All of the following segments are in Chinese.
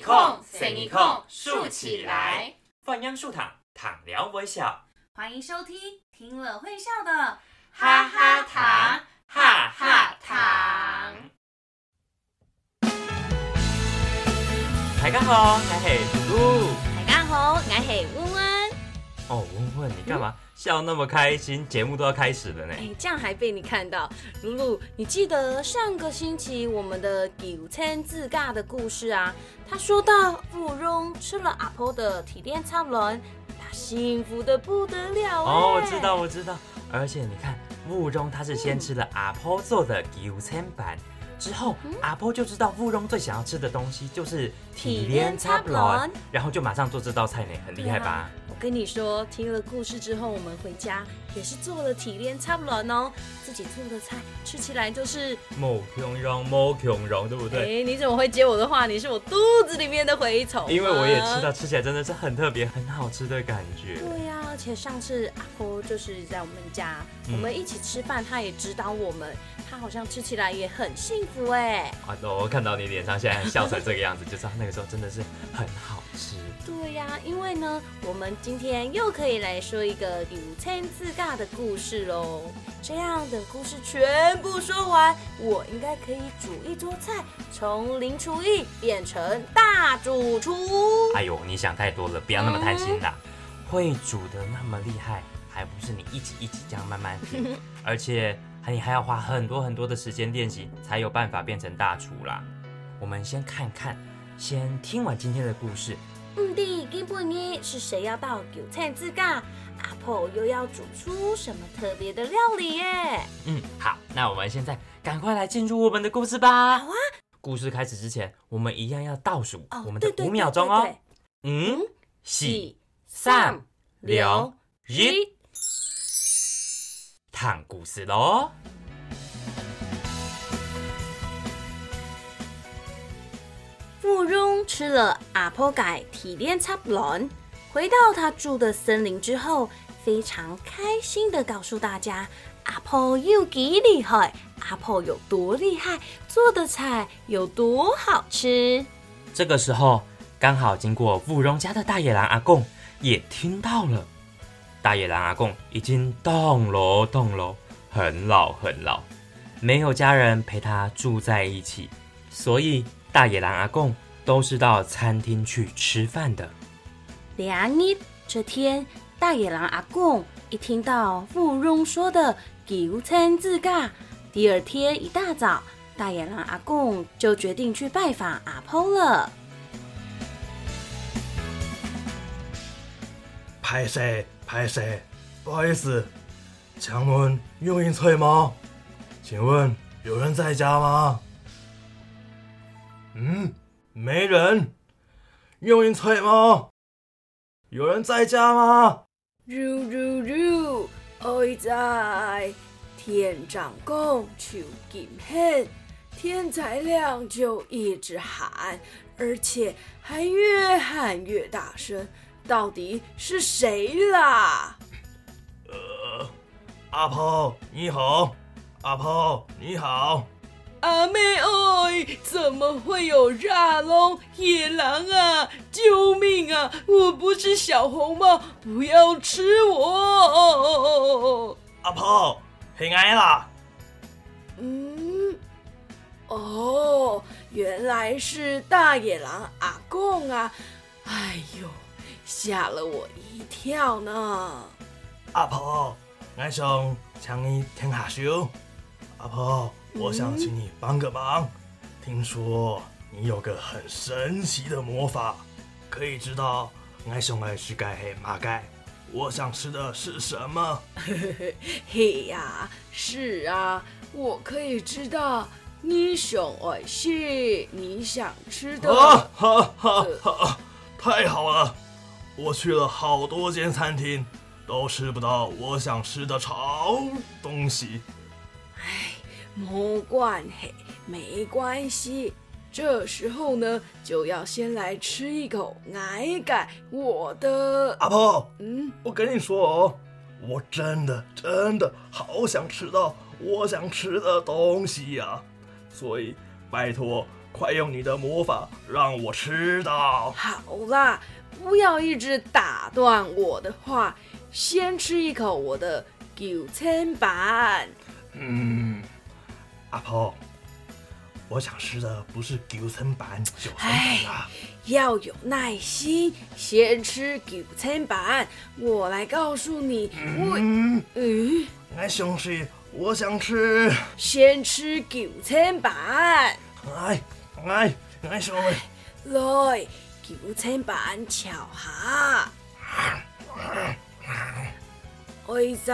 一空，生一空，竖起来。放央竖躺，躺聊微笑。欢迎收听，听了会笑的哈哈糖，哈哈糖。大家好，我是露露。大家好，我是温温。哦，温温，你干嘛笑那么开心？节目都要开始了呢。哎，这样还被你看到，露露，你记得上个星期我们的九千自尬的故事啊？他说到芙蓉吃了阿婆的体炼插轮，他幸福的不得了。哦，我知道，我知道。而且你看，芙蓉他是先吃了阿婆做的九千板。之后，阿婆就知道芙蓉最想要吃的东西就是体炼插轮，然后就马上做这道菜呢，很厉害吧？跟你说，听了故事之后，我们回家。也是做了体炼插轮哦，自己做的菜吃起来就是某穷荣某穷荣，对不对？哎，你怎么会接我的话？你是我肚子里面的蛔虫。因为我也吃到，吃起来真的是很特别、很好吃的感觉。对呀，而且上次阿婆就是在我们家，我们一起吃饭，她也指导我们。她好像吃起来也很幸福哎！啊，我看到你脸上现在笑成这个样子，就知道那个时候真的是很好吃。对呀，因为呢，我们今天又可以来说一个有千字尬的故事喽。这样等故事全部说完，我应该可以煮一桌菜，从零厨艺变成大主厨。哎呦，你想太多了，不要那么贪心啦！会煮的那么厉害，还不是你一级一级这样慢慢品，而且。你还要花很多很多的时间练习，才有办法变成大厨啦。我们先看看，先听完今天的故事。嗯，第今半夜是谁要到韭菜自家？阿婆又要煮出什么特别的料理耶？嗯，好，那我们现在赶快来进入我们的故事吧。好啊。故事开始之前，我们一样要倒数我们的五秒钟哦。五、四、三、两、一。看故事喽！芙蓉吃了阿婆改体炼插轮，回到他住的森林之后，非常开心的告诉大家：阿婆有几厉害，阿婆有多厉害，做的菜有多好吃。这个时候，刚好经过芙蓉家的大野狼阿贡也听到了。大野狼阿公已经动喽动喽，很老很老，没有家人陪他住在一起，所以大野狼阿贡都是到餐厅去吃饭的。两日这天，大野狼阿贡一听到富翁说的九餐自驾，第二天一大早，大野狼阿贡就决定去拜访阿婆了。拍谁？拍谁？不好意思，请问用人在吗？请问有人在家吗？嗯，没人。用人在吗？有人在家吗？如如如，爱在。天长公，求金恨，天才亮就一直喊，而且还越喊越大声。到底是谁啦？呃，阿婆你好，阿婆你好，阿妹哎，怎么会有大龙野狼啊？救命啊！我不是小红帽，不要吃我！阿婆平安啦。嗯，哦，原来是大野狼阿贡啊！哎呦。吓了我一跳呢！阿婆，我想请你听下手。阿婆，我想请你帮个忙。听说你有个很神奇的魔法，可以知道我想爱吃该黑马盖。我想吃的是什么？嘿呀，是啊，我可以知道你想爱吃你想吃的。哈哈哈！太好了！我去了好多间餐厅，都吃不到我想吃的潮东西。哎，没关系，没关系。这时候呢，就要先来吃一口奶盖我的。阿婆，嗯，我跟你说哦，我真的真的好想吃到我想吃的东西呀，所以拜托快用你的魔法让我吃到。好啦，不要一直打断我的话，先吃一口我的九千板。嗯，阿婆，我想吃的不是九层板、九层板啊。要有耐心，先吃九层板。我来告诉你，我嗯，嗯，俺想吃，我想吃。先吃九层板。哎哎，俺想哎。来，九层板巧下。喂仔，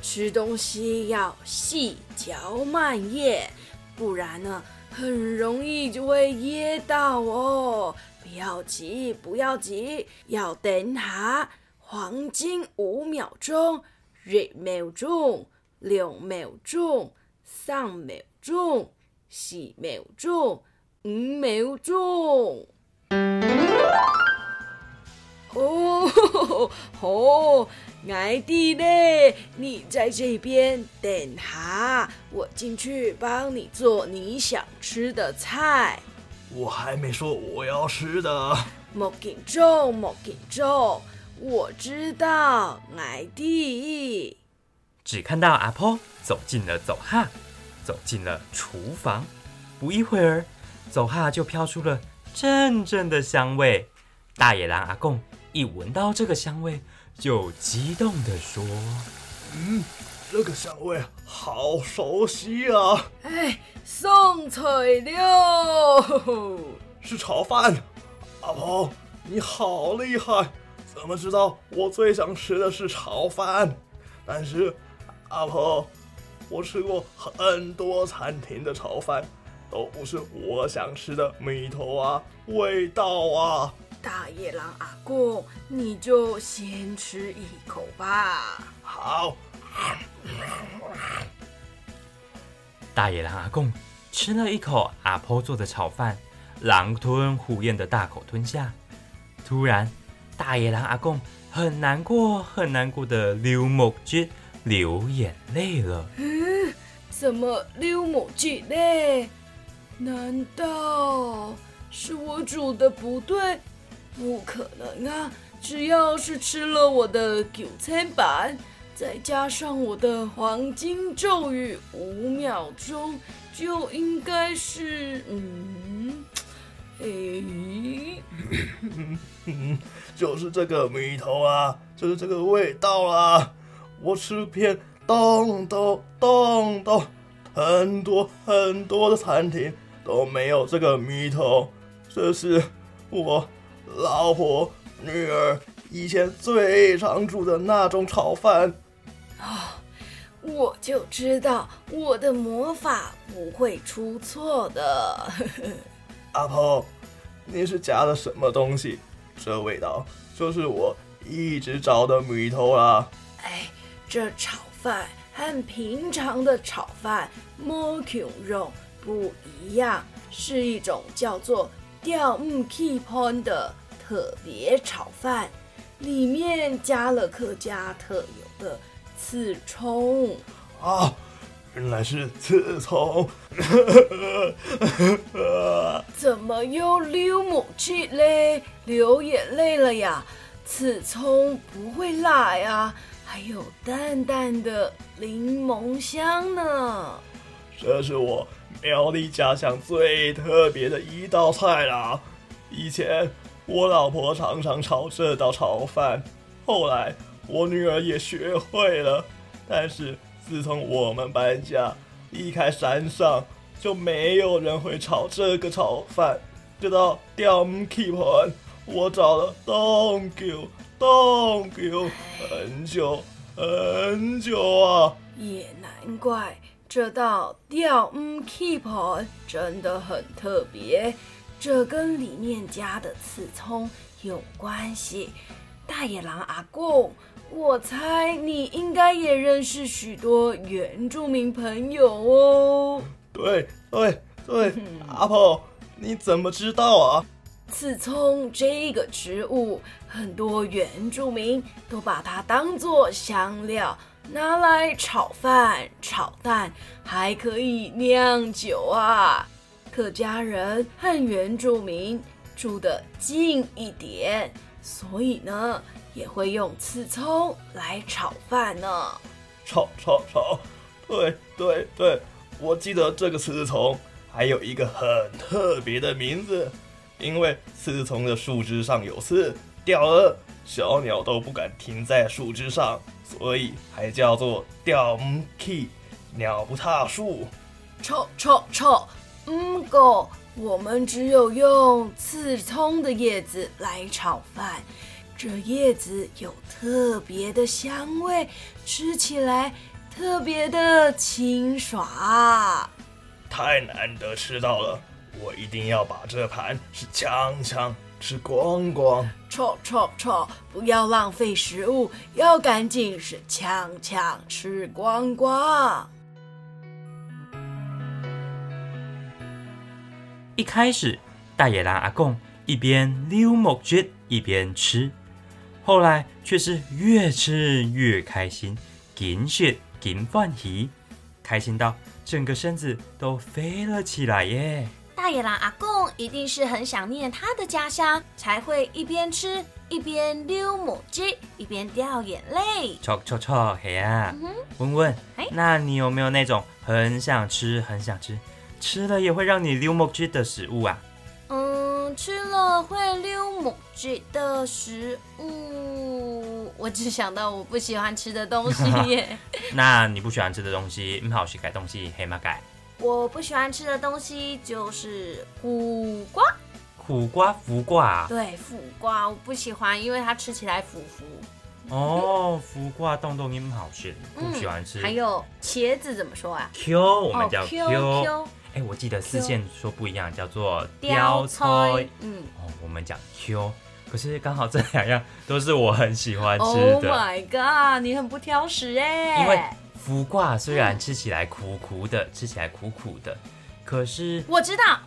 吃东西要细嚼慢咽，不然呢，很容易就会噎到哦。不要急，不要急，要等下，黄金五秒钟，一秒鐘，兩秒鐘，三秒鐘，四秒鐘，五秒鐘。哦，哦，矮弟嘞，你在这边等下，我进去帮你做你想吃的菜。我还没说我要吃的。莫紧张，莫紧张，我知道，矮弟。只看到阿婆走进了走哈，走进了厨房。不一会儿，走哈就飘出了阵阵的香味。大野狼阿贡一闻到这个香味，就激动地说嗯，这个香味好熟悉啊！哎，送材料。是炒饭。阿婆，你好厉害！怎么知道我最想吃的是炒饭？但是，阿婆，我吃过很多餐厅的炒饭，都不是我想吃的米头啊，味道啊。大野狼阿公，你就先吃一口吧。好，大野狼阿贡吃了一口阿婆做的炒饭，狼吞虎咽的大口吞下。突然，大野狼阿贡很难过、很难过的流目汁、流眼泪了。嗯怎么溜母鸡嘞？难道是我煮的不对？不可能啊！只要是吃了我的九千板，再加上我的黄金咒语五秒钟，就应该是嗯，诶，嗯，就是这个米头啊，就是这个味道啦。我吃遍东东东东，很多很多的餐厅都没有这个米头，这是我老婆女儿以前最常煮的那种炒饭。哦我就知道我的魔法不会出错的。阿婆，你是加了什么东西？这味道就是我一直找的米头啦。哎，这炒饭和平常的炒饭摸 Q 肉不一样，是一种叫做吊木 K pon 的特别炒饭，里面加了客家特有的刺葱。啊，原来是刺葱。怎么又流母气嘞？流眼泪了呀？刺葱不会辣呀，还有淡淡的柠檬香呢。这是我苗栗家乡最特别的一道菜啦。以前我老婆常常炒这道炒饭，后来我女儿也学会了。但是自从我们搬家离开山上，就没有人会炒这个炒饭。这道吊唔 keep 盘，我找了东久东久很久很久啊。也难怪这道吊嗯 keep 真的很特别，这跟里面加的刺葱有关系。大野狼阿贡，我猜你应该也认识许多原住民朋友哦。对对对，阿婆，你怎么知道啊？刺葱这个植物，很多原住民都把它当做香料，拿来炒饭、炒蛋，还可以酿酒啊。客家人和原住民住得近一点，所以呢，也会用刺葱来炒饭呢。炒炒炒，对对对，我记得这个刺葱还有一个很特别的名字，因为刺葱的树枝上有刺，掉了小鸟都不敢停在树枝上，所以还叫做吊唔起，鸟不踏树。臭臭臭，嗯狗我们只有用刺葱的叶子来炒饭，这叶子有特别的香味，吃起来特别的清爽。太难得吃到了，我一定要把这盘是强强吃光光。炒炒炒，不要浪费食物，要赶紧是抢抢吃光光。一开始，大野狼阿公一边溜木屑一边吃，后来却是越吃越开心，紧血紧饭喜，开心到整个身子都飞了起来耶！大野狼阿贡一定是很想念他的家乡，才会一边吃一边溜母鸡，一边掉眼泪。错错错，嘿啊！问问嘿，那你有没有那种很想吃、很想吃，吃了也会让你溜木屑的食物啊？嗯，吃了会溜母鸡的食物，我只想到我不喜欢吃的东西耶。那你不喜欢吃的东西，唔好去改东西，黑马改。我不喜欢吃的东西就是苦瓜，苦瓜、苦瓜啊，对，苦瓜我不喜欢，因为它吃起来腐腐。哦，苦瓜冻冻音好吃，不喜欢吃。还有茄子怎么说啊？Q，我们叫哦 Q。哎，我记得四线说不一样，叫做雕菜。嗯哦，我们讲 Q，可是刚好这两样都是我很喜欢吃，Oh 的。my god，你很不挑食哎。因为苦瓜虽然吃起来苦苦的，吃起来苦苦的，可是我知道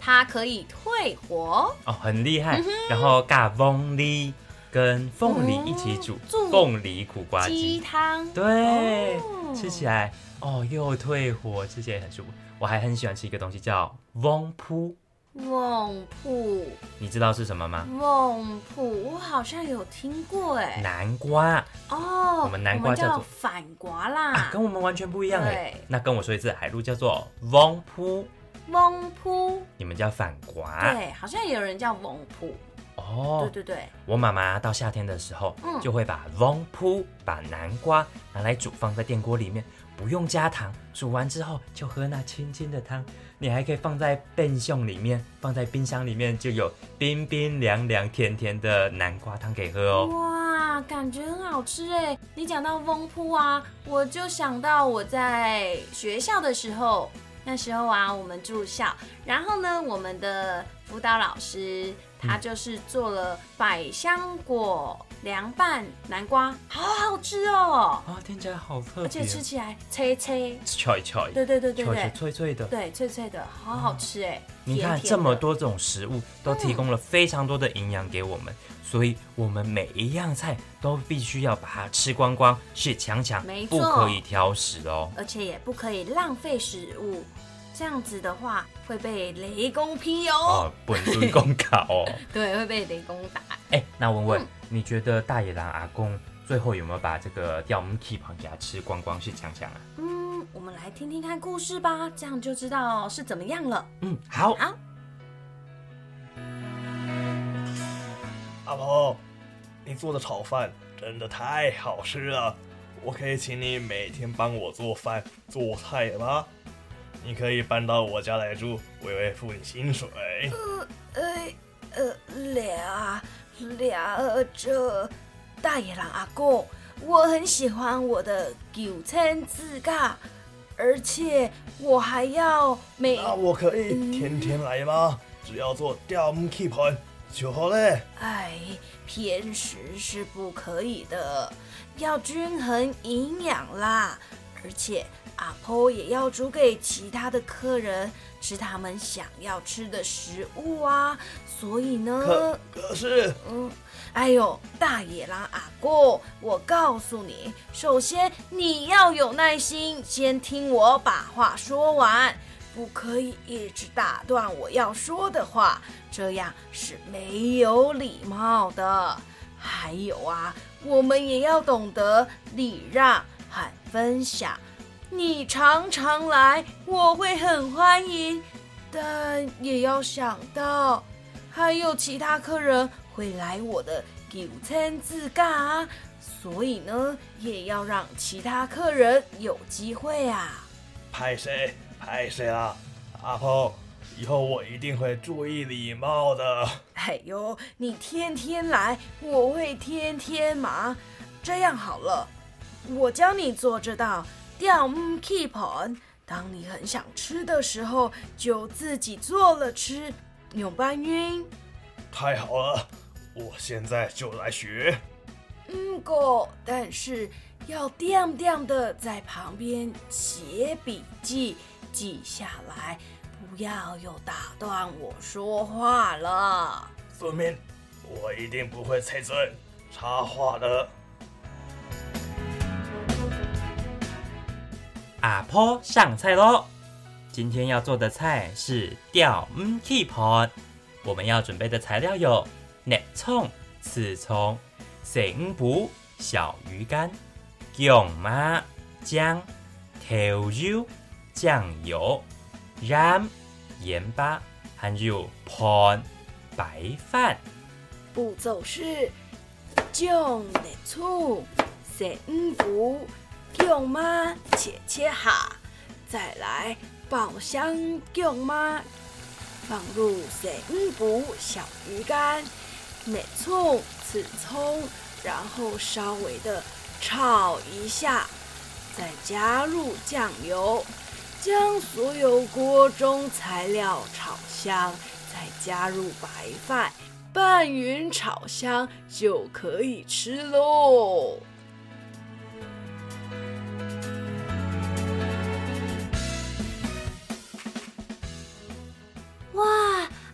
它可以退火，哦很厉嗯害。然后嘎翁梨跟凤梨一起煮煮凤梨苦瓜鸡鸡，汤。对，哦吃起来哦又退火，吃起来很舒服。我还很喜欢吃一个东西叫翁铺，瓮铺，你知道是什么吗？瓮铺，我好像有听过哎。南瓜哦，我们南瓜叫叫做反瓜啊啦，，跟我们完全不一样哎。那跟我说一次，海陆叫做翁铺，翁铺，你们叫反瓜。对，好像也有人叫翁铺，哦对，对对，我妈妈到夏天的时候，嗯就会把翁铺把南瓜拿来煮，放在电锅里面，不用加糖，煮完之后就喝那清清的汤。你还可以放在冰箱里面，放在冰箱里面就有冰冰凉凉、甜甜的南瓜汤可以喝哦。哇，感觉很好吃哎！你讲到翁铺啊，我就想到我在学校的时候，那时候啊，我们住校，然后呢，我们的辅导老师他就是做了百香果凉拌南瓜，好好吃哦，啊，听起来好特别，而且吃起来脆脆，脆脆，对对对对脆脆对。脆脆的。对，脆脆的，好好吃哎！你看这么多种食物，都提供了非常多的营养给我们，所以我们每一样菜都必须要把它吃光光，是强强没，错不可以挑食哦。而且也不可以浪费食物，这样子的话会被雷公劈哦。哦，本尊公考哦。对，会被雷公打。哎，那问问嗯，你觉得大野狼阿公最后有没有把这个吊木 keep 给它吃光光？是强强啊？嗯，我们来听听看故事吧，这样就知道是怎么样了。嗯，好。好，阿婆，你做的炒饭真的太好吃了，我可以请你每天帮我做饭做菜吗？你可以搬到我家来住，我也会付你薪水。呃呃，俩俩呃这大野狼阿公，我很喜欢我的九千字嘎，而且我还要每那我可以天天来吗？只要做吊木 keep 盘就好嘞。哎，偏食是不可以的，要均衡营养啦。而且阿婆也要煮给其他的客人吃他们想要吃的食物啊。所以呢可，可是嗯，哎呦，大野狼阿公，我告诉你，首先你要有耐心，先听我把话说完，不可以一直打断我要说的话，这样是没有礼貌的。还有啊，我们也要懂得礼让和分享。你常常来，我会很欢迎，但也要想到还有其他客人会来我的九餐自尬，所以呢，也要让其他客人有机会啊。拍谁拍谁啊，阿婆，以后我一定会注意礼貌的。哎呦，你天天来，我会天天忙。这样好了，我教你做这道。吊木 keep on，当你很想吃的时候，就自己做了吃。有搬晕？太好了，我现在就来学。嗯，哥，但是要掂掂的在旁边写笔记，记下来，不要又打断我说话了。孙明，我一定不会插嘴插话的。阿婆上菜喽！今天要做的菜是钓唔 keep 我们要准备的材料有：内葱、刺葱、四五步小鱼干、姜麻、姜、调油、酱油、盐、盐巴，还有盘白饭。步骤是：姜、内葱、四五步。姜妈切切下，再来爆香姜妈，放入四五步小鱼干、内葱、刺葱，然后稍微的炒一下，再加入酱油，将所有锅中材料炒香，再加入白饭，拌匀炒香就可以吃喽。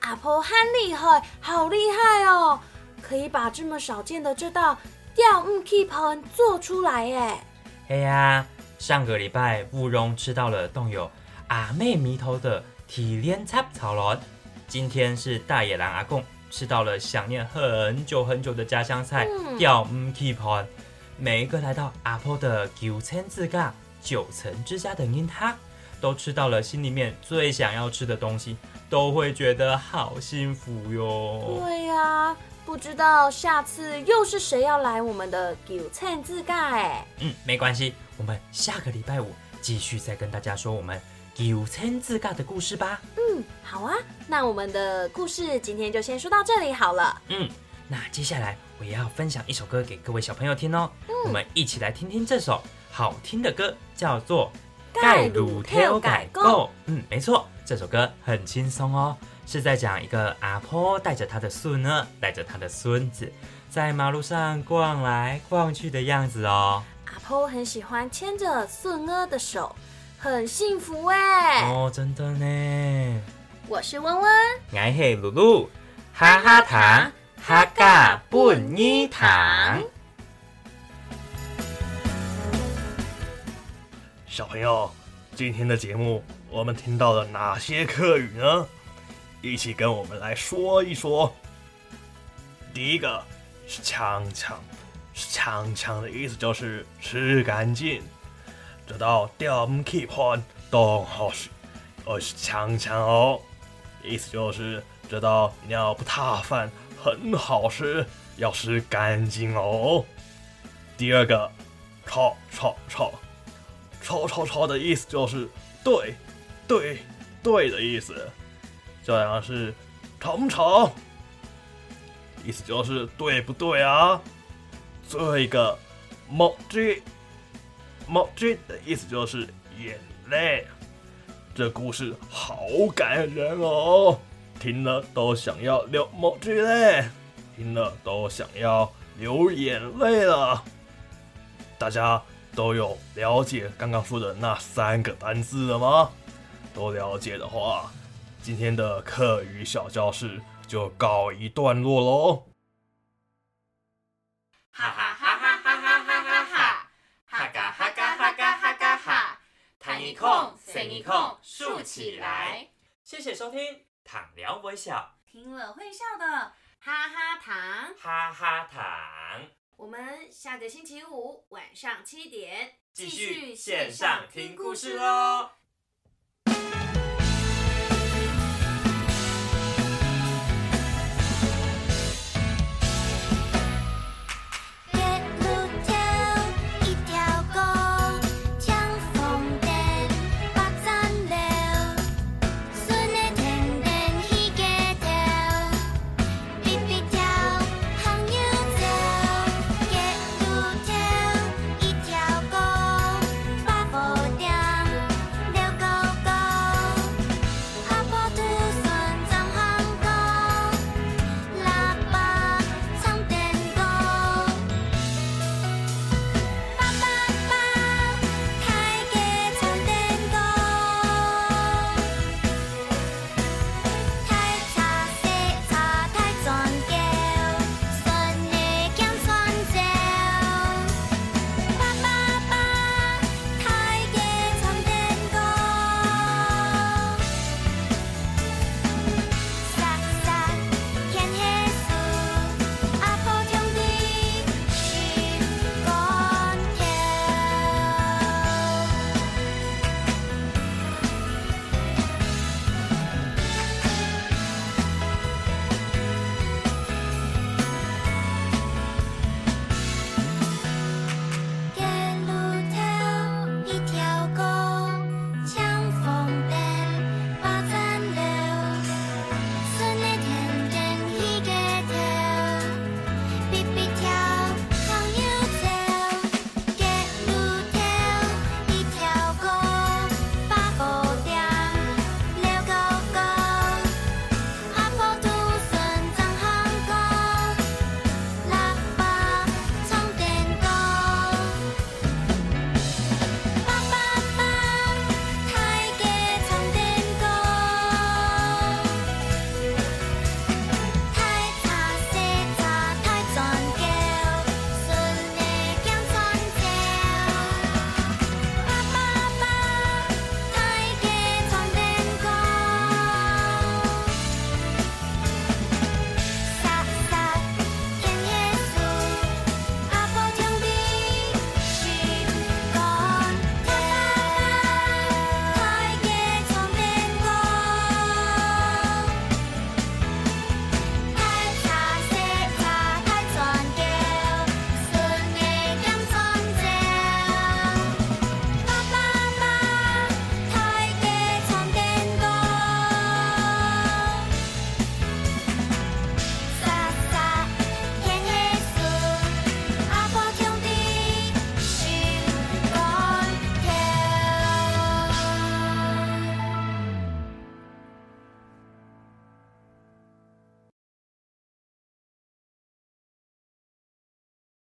阿婆很厉害，好厉害哦！可以把这么少见的这道吊木 keep 盘做出来耶！哎呀，上个礼拜慕容吃到了冻有阿妹迷头的体莲插草卵，今天是大野狼阿公吃到了想念很久很久的家乡菜吊木 keep 盘。每一个来到阿婆的九层自家九层之家的人，他都吃到了心里面最想要吃的东西。都会觉得好幸福哟。对呀，不知道下次又是谁要来我们的九餐自盖？嗯，没关系，我们下个礼拜五继续再跟大家说我们九餐自盖的故事吧。嗯，好啊，那我们的故事今天就先说到这里好了。嗯，那接下来我也要分享一首歌给各位小朋友听哦。嗯，我们一起来听听这首好听的歌，叫做《盖鲁跳改购》。嗯，没错。这首歌很轻松哦，是在讲一个阿婆带着她的孙呢，带着她的孙子在马路上逛来逛去的样子哦。阿婆很喜欢牵着孙儿的手，很幸福哎。哦，真的呢。我是温温，我是露露，哈哈糖，哈嘎半妮糖。小朋友，今天的节目。我们听到了哪些客语呢？一起跟我们来说一说。第一个是“呛呛”，是“呛呛”的意思就是吃干净。这道钓唔 keep on 都好吃，而是“呛呛”哦，意思就是这道尿不塌饭很好吃，要吃干净哦。第二个“吵吵吵”，“吵吵吵”的意思就是对。对，对的意思，这样是吵不吵？意思就是对不对啊？最后一个，mo j，mo j 的意思就是眼泪。这故事好感人哦，听了都想要流 mo j 泪，听了都想要流眼泪了。大家都有了解刚刚说的那三个单字了吗？都了解的话，今天的课余小教室就告一段落喽。哈哈哈哈哈哈哈哈哈，哈嘎哈嘎哈嘎哈嘎哈，弹一空。随你控竖起来。谢谢收听《躺聊微笑听了会笑的哈哈糖，哈哈糖》，我们下个星期五晚上七点继续线上听故事喽。